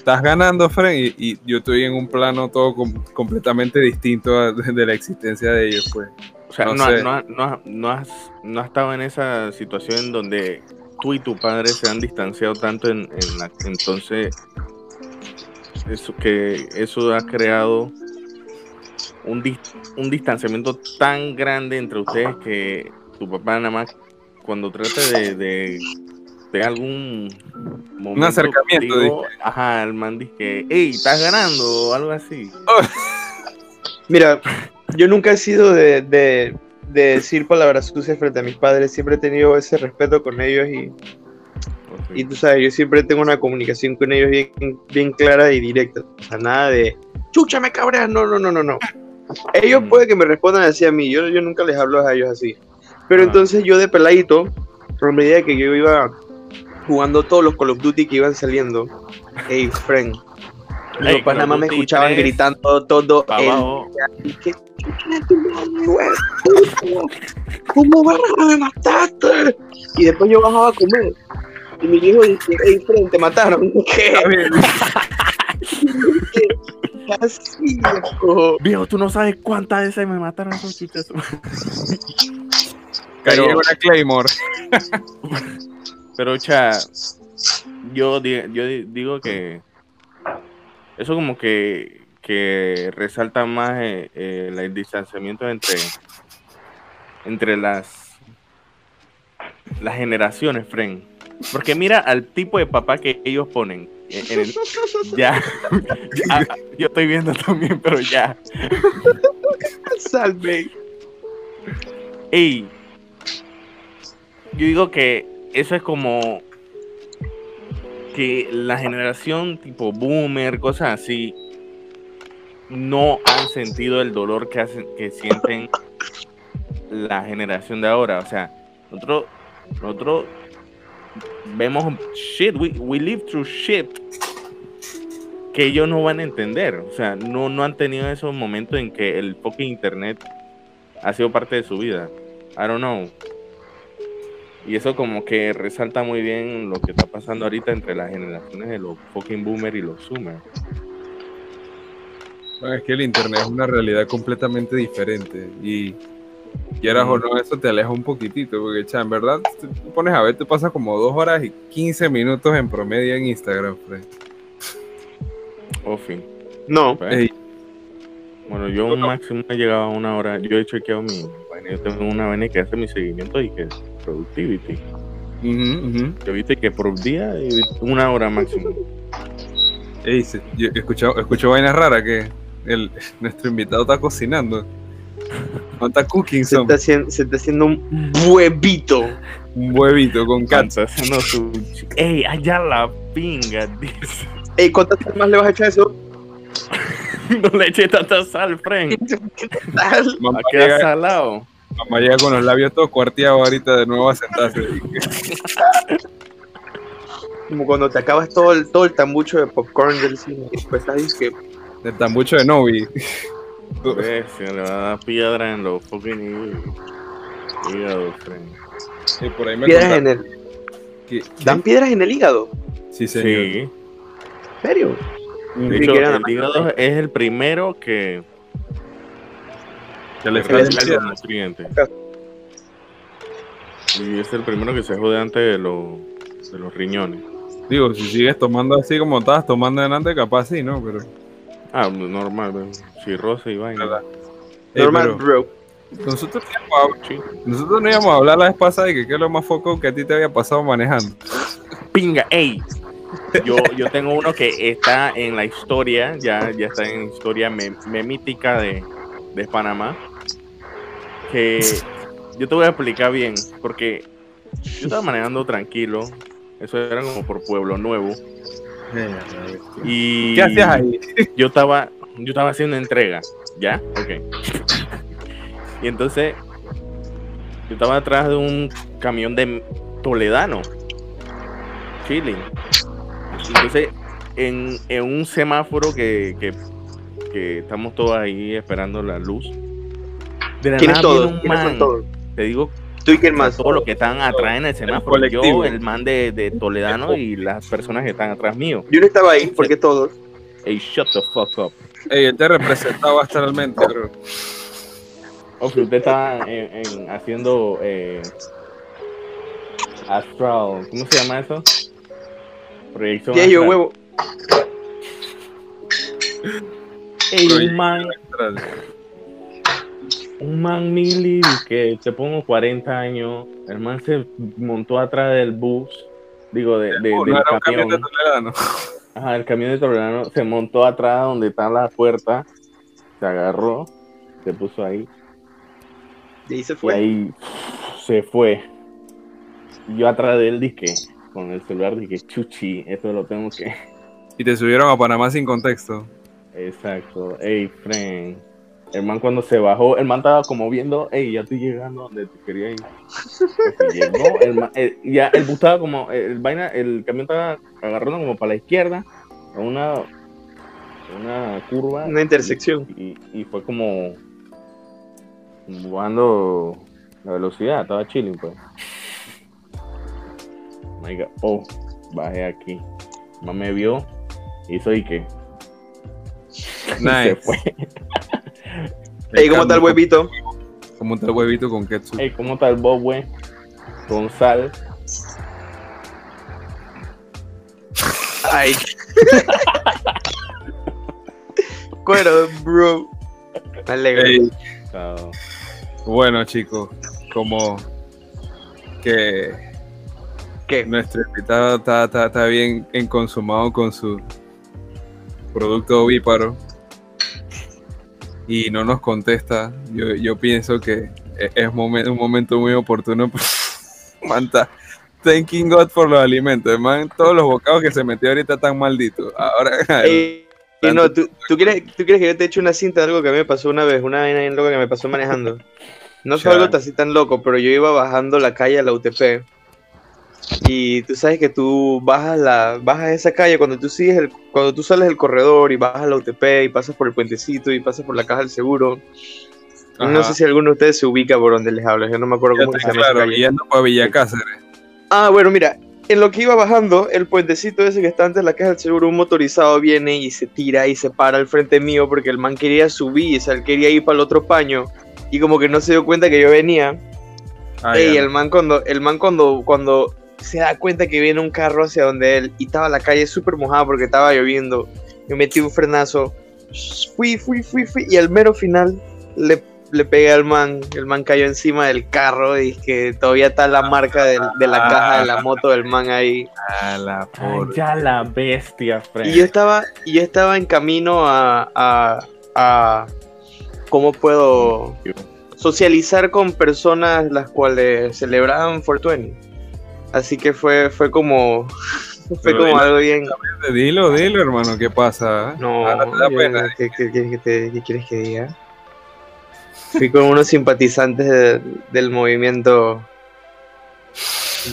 Estás ganando, Fren, y, y yo estoy en un plano todo com- completamente distinto a- de la existencia de ellos, pues. O sea, No no, sé. no, has, no has estado en esa situación en donde tú y tu padre se han distanciado tanto en, en la, entonces eso que eso ha creado un, un distanciamiento tan grande entre ustedes que tu papá nada más cuando trata de, de, de algún momento acercamiento, contigo, ajá, el man dice que, hey, estás ganando o algo así. Mira, yo nunca he sido de, de- de decir palabras sucias frente a mis padres, siempre he tenido ese respeto con ellos y, y tú sabes, yo siempre tengo una comunicación con ellos bien, bien clara y directa. O sea, nada de, chucha, me cabreas, no, no, no, no, no. Ellos Mm. puede que me respondan así a mí, yo, yo nunca les hablo a ellos así. Pero Ah. entonces yo de peladito, a medida que yo iba jugando todos los Call of Duty que iban saliendo, hey, friend, mis Ey, papás Call nada más me escuchaban 3, gritando todo Pa' el. ¿Cómo vas a me mataste? Y después yo bajaba a comer. Y mi viejo dice, hey, Fren, te mataron. ¿Qué? Así, viejo. Viejo, tú no sabes cuántas veces me mataron esos Pero- en una Claymore. Pero, cha, yo, yo di- digo que eso como que, que resalta más eh, eh, el distanciamiento entre, entre las, las generaciones, Fren. Porque mira al tipo de papá que ellos ponen. en- en el- ya, ya, yo estoy viendo también, pero ya. Salve. Ey, yo digo que eso es como que la generación tipo boomer, cosas así, no han sentido el dolor que hacen, que sienten la generación de ahora. O sea, nosotros, nosotros vemos shit, we, we live through shit que ellos no van a entender. O sea, no, no han tenido esos momentos en que el fucking internet ha sido parte de su vida. I don't know. Y eso como que resalta muy bien lo que está pasando ahorita entre las generaciones de los fucking boomers y los zoomers. Bueno, es que el internet es una realidad completamente diferente y quieras o no, eso te aleja un poquitito, porque cha, en verdad, te pones a ver, te pasa como dos horas y 15 minutos en promedio en Instagram, Fred. Oh, fin. No. Bueno, yo un máximo he llegado a una hora. Yo he chequeado mi vaina. Yo tengo una vaina que hace mi seguimiento y que productivity. Yo viste que por día visto una hora máximo. Ey, se- yo escucho, escucho vainas raras que el, nuestro invitado está cocinando. No está cooking, Se son está, haciendo, se está haciendo un huevito. un huevito con cats. Canta haciendo su. ¡Ey, allá la pinga! Dice. Ey, ¿cuántas más le vas a echar a eso? No le eché tanta sal, Frank. Sal. Mamá Va a quedar llega, salado. Mamá llega con los labios todos cuarteados ahorita de nuevo a sentarse. Como cuando te acabas todo el, todo el tambucho de popcorn del cine. Y después estás que El tambucho de Novi. Le va a dar piedra en los fucking hí- hígados. Sí, por ahí me piedras en el. ¿Dan piedras en el hígado? Sí, señor. Sí. ¿En serio? De hecho, el hígado es el primero que, Que le que Pero falta recibe es- los nutrientes. Y es el primero que se jode antes de, los de los riñones. Digo, si sigues tomando así como estabas tomando delante, capaz sí, ¿no? Pero. Ah, normal, ¿ves? cirrosis y vaina. ¿verdad? Ey, Normal, bro. Nosotros, no íbamos a- nosotros no íbamos a hablar la vez pasada de que qué es lo más foco que a ti te había pasado manejando. Pinga, ey. Yo, yo tengo uno que está en la historia, ya, ya está en la historia mem- memítica de, de Panamá. Que yo te voy a explicar bien, porque yo estaba manejando tranquilo. Eso era como por Pueblo Nuevo. Y ¿Qué hacías ahí? yo estaba, yo estaba haciendo entrega, ¿ya? Ok. Y entonces, yo estaba atrás de un camión de Toledano, chilling. Entonces, en, en un semáforo que, que, que estamos todos ahí esperando la luz. De la ¿Quiénes nada todos? un ¿Quiénes son man, todos? Te digo, ¿Tú y quién más? todos los que están atrás en el semáforo. yo, colectivo. el man de, de Toledano y las personas que están atrás mío. Yo no estaba ahí, porque todos. Hey, shut the fuck up. Ey, él te representaba astralmente, bro. O que usted está en, en- haciendo eh, astral, ¿cómo se llama eso? Proyección Y yo, astral. huevo. Ey, man, astral. Un man mili que te pongo 40 años, el man se montó atrás del bus, digo, de, de- No del camión de camión, Toledano. ajá, el camión de Toledano, se montó atrás donde está la puerta, se agarró, se puso ahí, Y ahí se Y fue. ahí se fue. Yo atrás de él dije, con el celular dije, chuchi, esto lo tengo que. Y te subieron a Panamá sin contexto. Exacto. Ey, friend. El man cuando se bajó, el man estaba como viendo, ey, ya estoy llegando donde te quería ir. Llegó, el man- el- ya el bus estaba como, el vaina, el camión estaba agarrando como para la izquierda, a una, una curva. Una intersección. Y, y fue como, bajando la velocidad, estaba chilling, pues. My God. Oh, bajé aquí. No me vio, hizo y que se Nice. fue. Ey, ¿cómo está el huevito? Como un tal huevito con ketchup. Ey, ¿cómo está el bob, güey? Con sal. Ay. Cuero, bro. Me alegro. Ey, Chao. bueno, chicos, como que ¿Qué? nuestro invitado está, está, está bien enconsumado con su producto ovíparo y no nos contesta, yo, yo pienso que e- es momen- un momento muy oportuno. Manta, thanking God por los alimentos, man. Todos los bocados que se metió ahorita están malditos. Ahora, Ey, no, ¿tú, tú quieres, ¿tú quieres que yo te eche una cinta de algo que a mí me pasó una vez? Una vaina bien loca que me pasó manejando. No fue algo así tan loco, pero yo iba bajando la calle a la UTP. Y tú sabes que tú bajas la bajas esa calle cuando tú sigues el, cuando tú sales del corredor y bajas la UTP y pasas por el puentecito y pasas por la caja del seguro. No Ajá. sé si alguno de ustedes se ubica por donde les hablo, yo no me acuerdo ya cómo se llama claro, yendo para Villa Cáceres. Ah, bueno, mira, en lo que iba bajando, el puentecito ese que está antes de la caja del seguro, un motorizado viene y se tira y se para al frente mío porque el man quería subir, o sea, él quería ir para el otro paño y como que no se dio cuenta que yo venía. Ah, Ey, el man cuando, el man cuando, cuando se da cuenta que viene un carro hacia donde él y estaba la calle súper mojada porque estaba lloviendo, me metí un frenazo, fui, fui, fui, fui y al mero final le, le pegué al man, el man cayó encima del carro y que todavía está la marca de, la caja de la moto del man ahí. Ah, la Ay, por- ya la bestia, friend. Y yo estaba, y yo estaba en camino a, a, a ¿cómo puedo socializar con personas las cuales celebraban 420? Así que fue, fue como, fue Pero como algo bien. Dilo, dilo, hermano, ¿qué pasa? No, da yo- pena. ¿qué, qué quieres que te- qué quieres que diga? Fui con unos simpatizantes de- del movimiento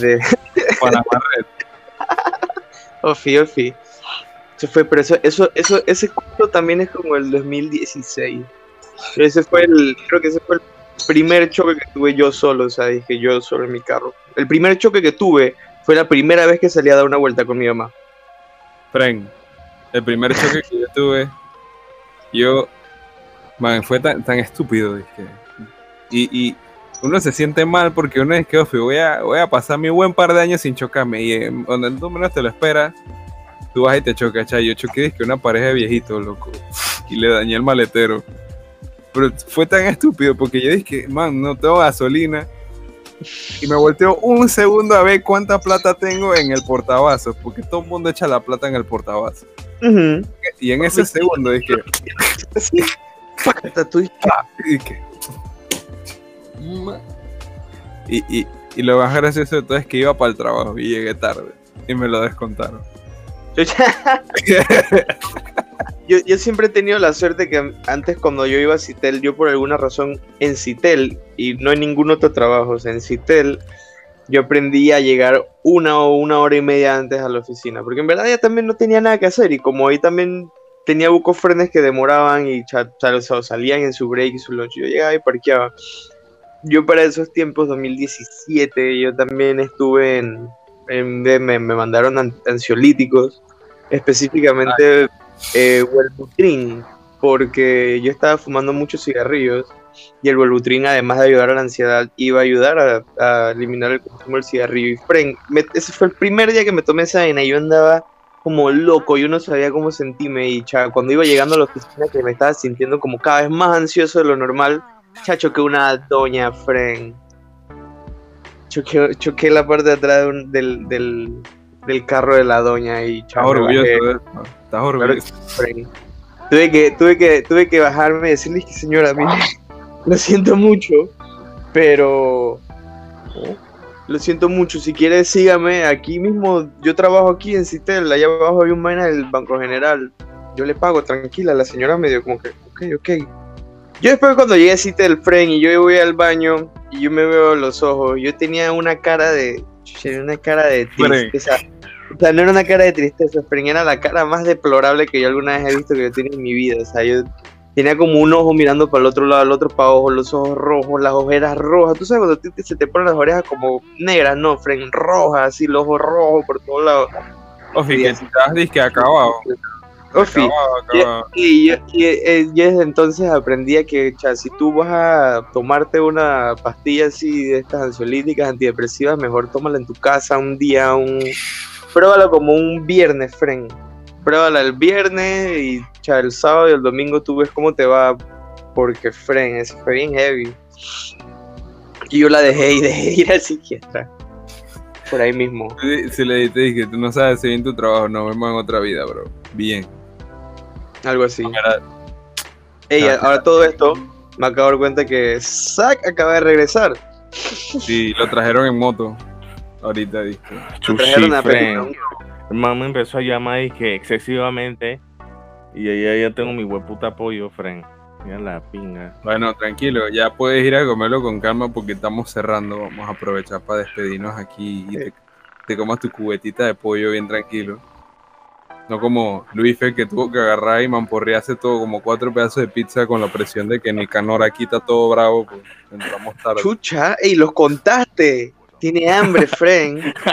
de Panamá Red. Ofi, Ofi. Eso fue, pero eso, eso, eso, ese curso también es como el 2016. Ese fue el, creo que ese fue el primer choque que tuve yo solo, o sea, dije yo solo en mi carro. El primer choque que tuve fue la primera vez que salí a dar una vuelta con mi mamá. Fren, el primer choque que yo tuve, yo, man, fue tan, estúpido, dije. Y, y uno se siente mal porque uno es que, "Ofi, voy a, voy a pasar mi buen par de años sin chocarme. Y eh, donde tú menos te lo esperas, tú vas y te chocas, chay. Yo choqué, que una pareja de viejitos, loco. Y le dañé el maletero. Pero fue tan estúpido porque yo dije, man, no tengo gasolina. Y me volteo un segundo a ver cuánta plata tengo en el portavasos, porque todo el mundo echa la plata en el portavasos. Ujú. Y en ese segundo dije, "Ma". y, y, y lo más gracioso de todo es que iba para el trabajo y llegué tarde. Y me lo descontaron. Yo, yo, siempre he tenido la suerte que antes cuando yo iba a Citel, yo por alguna razón en Citel y no en ningún otro trabajo, o sea, en Citel yo aprendí a llegar una o una hora y media antes a la oficina, porque en verdad ya también no tenía nada que hacer y como ahí también tenía bucos frenes que demoraban y salían en su break y su lunch, yo llegaba y parqueaba. Yo para esos tiempos, 2017, yo también estuve en, en- me, me mandaron an- ansiolíticos, específicamente eh, porque yo estaba fumando muchos cigarrillos y el Wellbutrin, además de ayudar a la ansiedad, iba a ayudar a, eliminar el consumo del cigarrillo. Y fren, me- ese fue el primer día que me tomé esa vaina, yo andaba como loco, yo no sabía cómo sentirme y cha, cuando iba llegando a la oficina que me estaba sintiendo como cada vez más ansioso de lo normal, chacho que una doña fren. Choqué, la parte de atrás del, del carro de la doña y Estás chao, orgulloso de eso. Estás orgulloso. Tuve que, tuve que, tuve que bajarme y decirle que señora, mire, lo siento mucho, pero lo siento mucho. Si quiere, sígame aquí mismo. Yo trabajo aquí en Citel, allá abajo hay un vaina del Banco General. Yo le pago, tranquila. La señora me dio como que, ok, ok. Yo después cuando llegué a Citel, Fren, y yo voy al baño y yo me veo los ojos, yo tenía una cara de, una cara de Fren. O sea, no era una cara de tristeza, Fren, era la cara más deplorable que yo alguna vez he visto que yo tenía en mi vida. O sea, yo tenía como un ojo mirando para el otro lado, el otro para abajo, los ojos rojos, las ojeras rojas. Tú sabes cuando se te ponen las orejas como negras, no, Fren, rojas, así, los ojos rojos por todos lados. Ofi, que estás disque acabado. Ofi, Acabado, acabado. y y, eh, desde entonces aprendí a que, cha, si tú vas a tomarte una pastilla así de estas ansiolíticas, antidepresivas, mejor tómala en tu casa un día, un... Pruébalo como un viernes, Fren. Pruébala el viernes y cha, el sábado y el domingo tú ves cómo te va, porque, Fren, eso fue bien heavy. Y yo la dejé y dejé de ir al psiquiatra. Por ahí mismo. Si- Si le te dije, tú no sabes hacer bien tu trabajo, nos vemos en otra vida, bro. Bien. Algo así. Mira, Ey, Ah. ahora todo esto, me acabo de dar cuenta que Zack acaba de regresar. Sí, lo trajeron en moto. Ahorita, dije. Me empezó a llamar y que excesivamente. Y ahí ya tengo mi hueputa apoyo, Fren. Mira la pinga. Bueno, tranquilo, ya puedes ir a comerlo con calma porque estamos cerrando. Vamos a aprovechar para despedirnos aquí y te, te comas tu cubetita de pollo bien tranquilo. No como Luis Fe que tuvo que agarrar y mamporrearse todo como cuatro pedazos de pizza con la presión de que Nicanor aquí está todo bravo, pues entramos tarde. Chucha, ey, los contaste. Tiene hambre, Fren.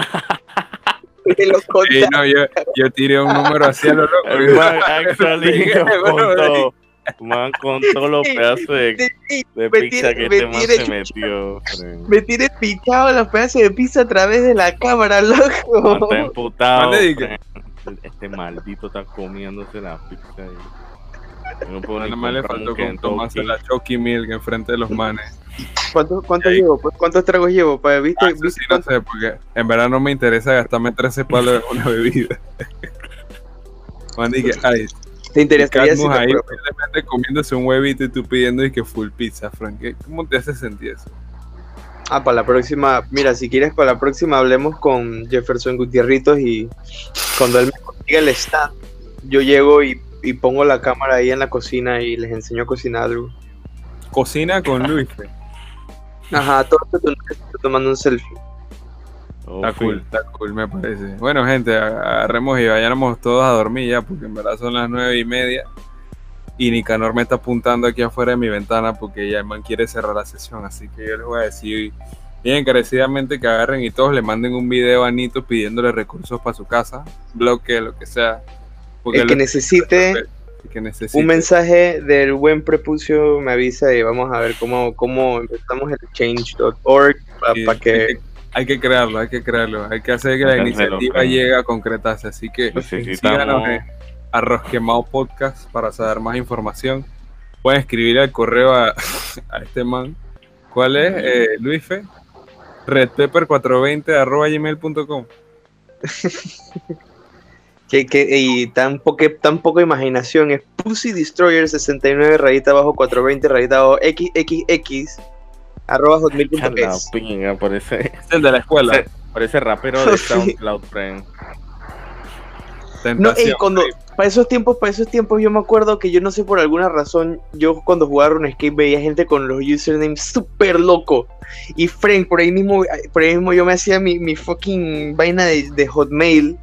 Los Sí, no, yo, yo tiré un número así a lo loco. El man actually contó, man contó los pedazos de, de Me pizza que me este man se metió, Fren. Me tiene pichado los pedazos de pizza a través de la cámara, Man, loco. Está emputado. Este maldito está comiéndose la pizza. ahí. No puedo ni Nada más le faltó con tomarse la Chucky Milk enfrente de los manes. ¿Cuántos, cuántos Ahí. llevo? pues? ¿Cuántos tragos llevo? Pues, ¿Viste? Ah, eso ¿Viste sí, no sé, porque en verdad no me interesa gastarme 13 palos en una bebida. Man, dije, ay, ¿Te interesaría si ahí simplemente comiéndose un huevito y tú pidiendo y que full pizza, Frank. ¿Qué- ¿Cómo te hace sentir eso? Ah, para la próxima, mira, si quieres para la próxima hablemos con Jefferson Gutierritos y cuando él me consiga el stand, yo llego y, y pongo la cámara ahí en la cocina y les enseño a cocinar algo. Cocina con Luis. Ajá, todo esto tú no estás tomando un selfie. Oh, Está cool, está cool, me parece. Bueno, gente, agarremos y vayamos todos a dormir ya, porque en verdad son las nueve y media. Y Nicanor me está apuntando aquí afuera de mi ventana porque ya el man quiere cerrar la sesión. Así que yo les voy a decir bien encarecidamente que agarren y todos le manden un video a Nito pidiéndole recursos para su casa, bloque, lo que sea. Porque El que necesite que un mensaje del buen prepucio me avisa y vamos a ver cómo, cómo empezamos el change.org para Sí, que... hay, que, hay que crearlo, hay que crearlo. Hay que hacer que la iniciativa llegue a concretarse. Así que Necesitamos- síganos en Arroz Quemado Podcast para saber más información. pueden escribir al correo a, a este man. ¿Cuál es, eh, Luisfe? redpepper420 arroba gmail.com. Que, que, y tan, poca, tan poca imaginación. Es Pussy Destroyer 69 rayita abajo 420 rayita abajo XXX arroba hotmail.es. pinga, parece, Es el de la escuela. Sí. parece rapero de. SoundCloud, friend. No, ey, cuando, para esos tiempos, para esos tiempos yo me acuerdo que yo no sé por alguna razón, yo cuando jugaba RuneScape veía gente con los usernames súper loco. Y Frank, por ahí mismo, por ahí mismo yo me hacía mi, mi fucking vaina de, de Hotmail.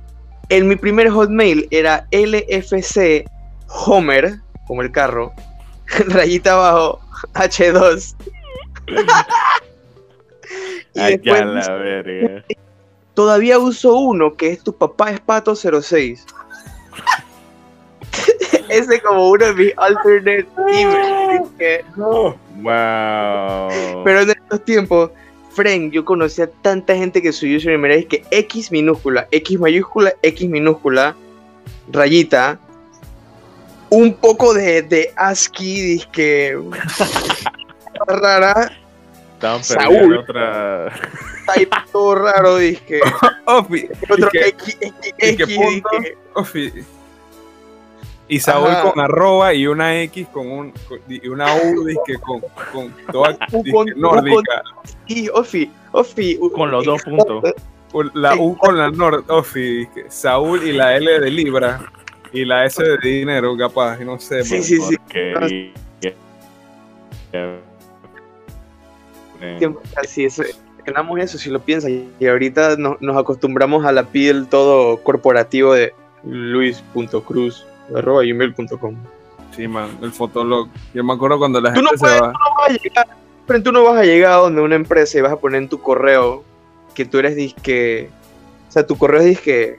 En mi primer Hotmail era LFC Homer, como el carro, rayita abajo, H2. y Ay, después la verga. todavía uso uno que es tu papá es pato 06. Ese como uno de mis alternate emails. que- Wow. Pero en estos tiempos, Frank, yo conocía tanta gente que su username era es que X minúscula, X mayúscula, X minúscula, rayita, un poco de, de ASCII, disque rara, Estaban Saúl. otra. type todo raro, disque Ofi, otro que- X, X, que X, punto. disque- Ofi. Y Saúl Ajá. con arroba y una X con un y una U dizque con, con toda un nórdica. Y Ofi, Ofi. Con los dos puntos. La U con la nord, Ofi, Saúl y la L de Libra y la S de dinero, capaz, no sé. Sí, sí, sí. Así es. Ganamos eso si lo piensas. Y ahorita no- nos acostumbramos a la piel todo corporativo de luis.cruz arroba gmail.com. Sí, man, el fotolog. Yo me acuerdo cuando la Tú no gente se puedes- va. No vas a llegar, pero tú no vas a llegar a donde una empresa y vas a poner en tu correo que tú eres disque. O sea, tu correo es disque.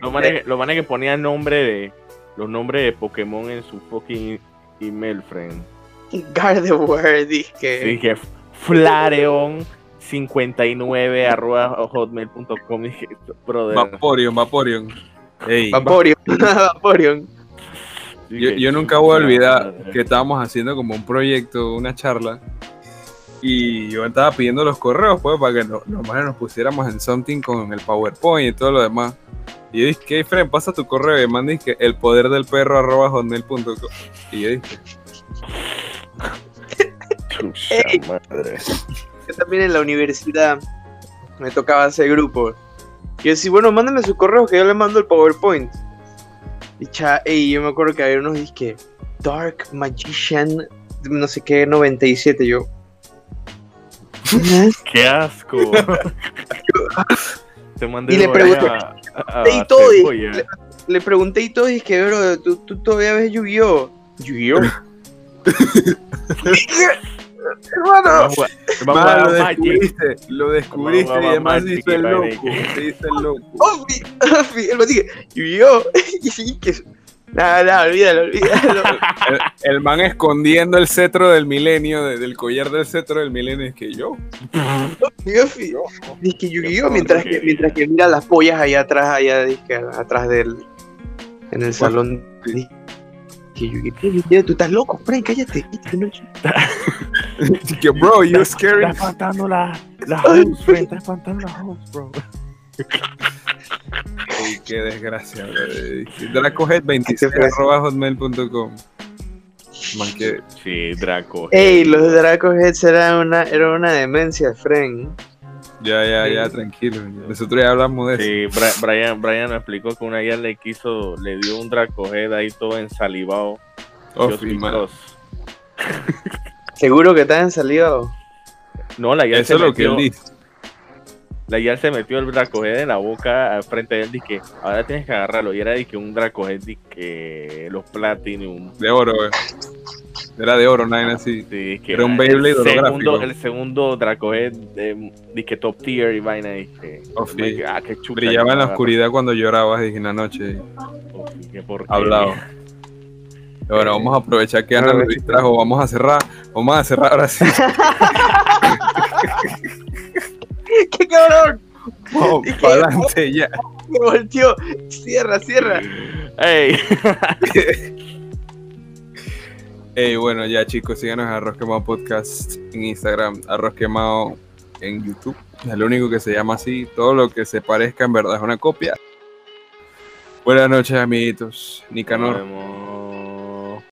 Los manes que- los manes que ponían nombre de. Los nombres de Pokémon en su fucking email, friend. Gardevoir, disque. Dije Flareon59 arroba hotmail.com. Dije, brother. Vaporeon, Vaporeon. Ey, Vaporeon. Vaporeon. yo, yo nunca voy a olvidar que estábamos haciendo como un proyecto, una charla. Y yo estaba pidiendo los correos, pues, para que no- los manes nos pusiéramos en something con el PowerPoint y todo lo demás. Y yo dije, hey, Fren, pasa tu correo. Y man dije, el poder del perro arroba hotmail.com. Y yo dije, Chucha madre. Yo también en la universidad me tocaba hacer grupo. Y yo decía, bueno, mándame su correo que yo le mando el PowerPoint. Y cha, ey, yo me acuerdo que había unos disque Dark Magician, no sé qué, 97. Yo, ¡Qué asco! Te mandé Y le pregunté- ahí a- a- y a todo, y le, le pregunté y todo, y dije, bro, ¿tú, tú todavía ves Yu-Gi-Oh? ¿Yu-Gi-Oh? Hermano, Vamos a jugar- vamos a "Man, lo descubriste, lo descubriste y además Magic hizo el y loco. Se hizo el loco. Dije, Yu-Gi-Oh? Y sí, que... Nada, nada, olvídalo, olvídalo. El, el man escondiendo el cetro del milenio, de- del collar del cetro del milenio, es que yo. Y Ofi, Dice Yu-Gi-Oh! Mientras que, mientras que mira las pollas allá atrás, allá atrás del. En el salón. Dije, Yu-Gi-Oh! Tú estás loco, Frank, cállate. cállate, no- que bro, you scary. Está espantando la, la host, friend. Está espantando la host, bro. Ey, qué desgracia, bro. Dracohead26 arroba hotmail.com. Man, que Sí, Draco. Ey, los Dracoheads era una, era una demencia, Frank. ya, ya, ya, Sí. tranquilo. Nosotros ya hablamos de eso. Sí, Brian, Brian me explicó que una guía le quiso, le dio un Dracohead ahí todo ensalivado. Oh, man. because. Seguro que te han salido. No, la guía Eso es se lo que él metió, dice. la guía se metió el Dracohead en la boca al frente de él, dije, ahora tienes que agarrarlo. Y era de que un Dracohead, que los Platinum. De oro, eh. Era de oro, nada así. Sí, que Era un el Beyblade segundo, el segundo Dracohead de, dije top tier y vaina. Dije, Oh, sí. ah, qué. Brillaba en la que oscuridad cuando llorabas, dije, en la noche. Oh, sí, qué. Hablado. Ahora vamos a aprovechar que Ana Bueno, nos distrajo. Vamos a cerrar. Vamos a cerrar ahora sí. ¡Qué cabrón! Vamos para adelante ya. Me volteó. Cierra, cierra. Ey. Ey, bueno, ya chicos, síganos a Arroz Quemado Podcast en Instagram, Arroz Quemado en YouTube. Es lo único que se llama así. Todo lo que se parezca en verdad es una copia. Buenas noches, amiguitos. Nos Nicanor. vemos.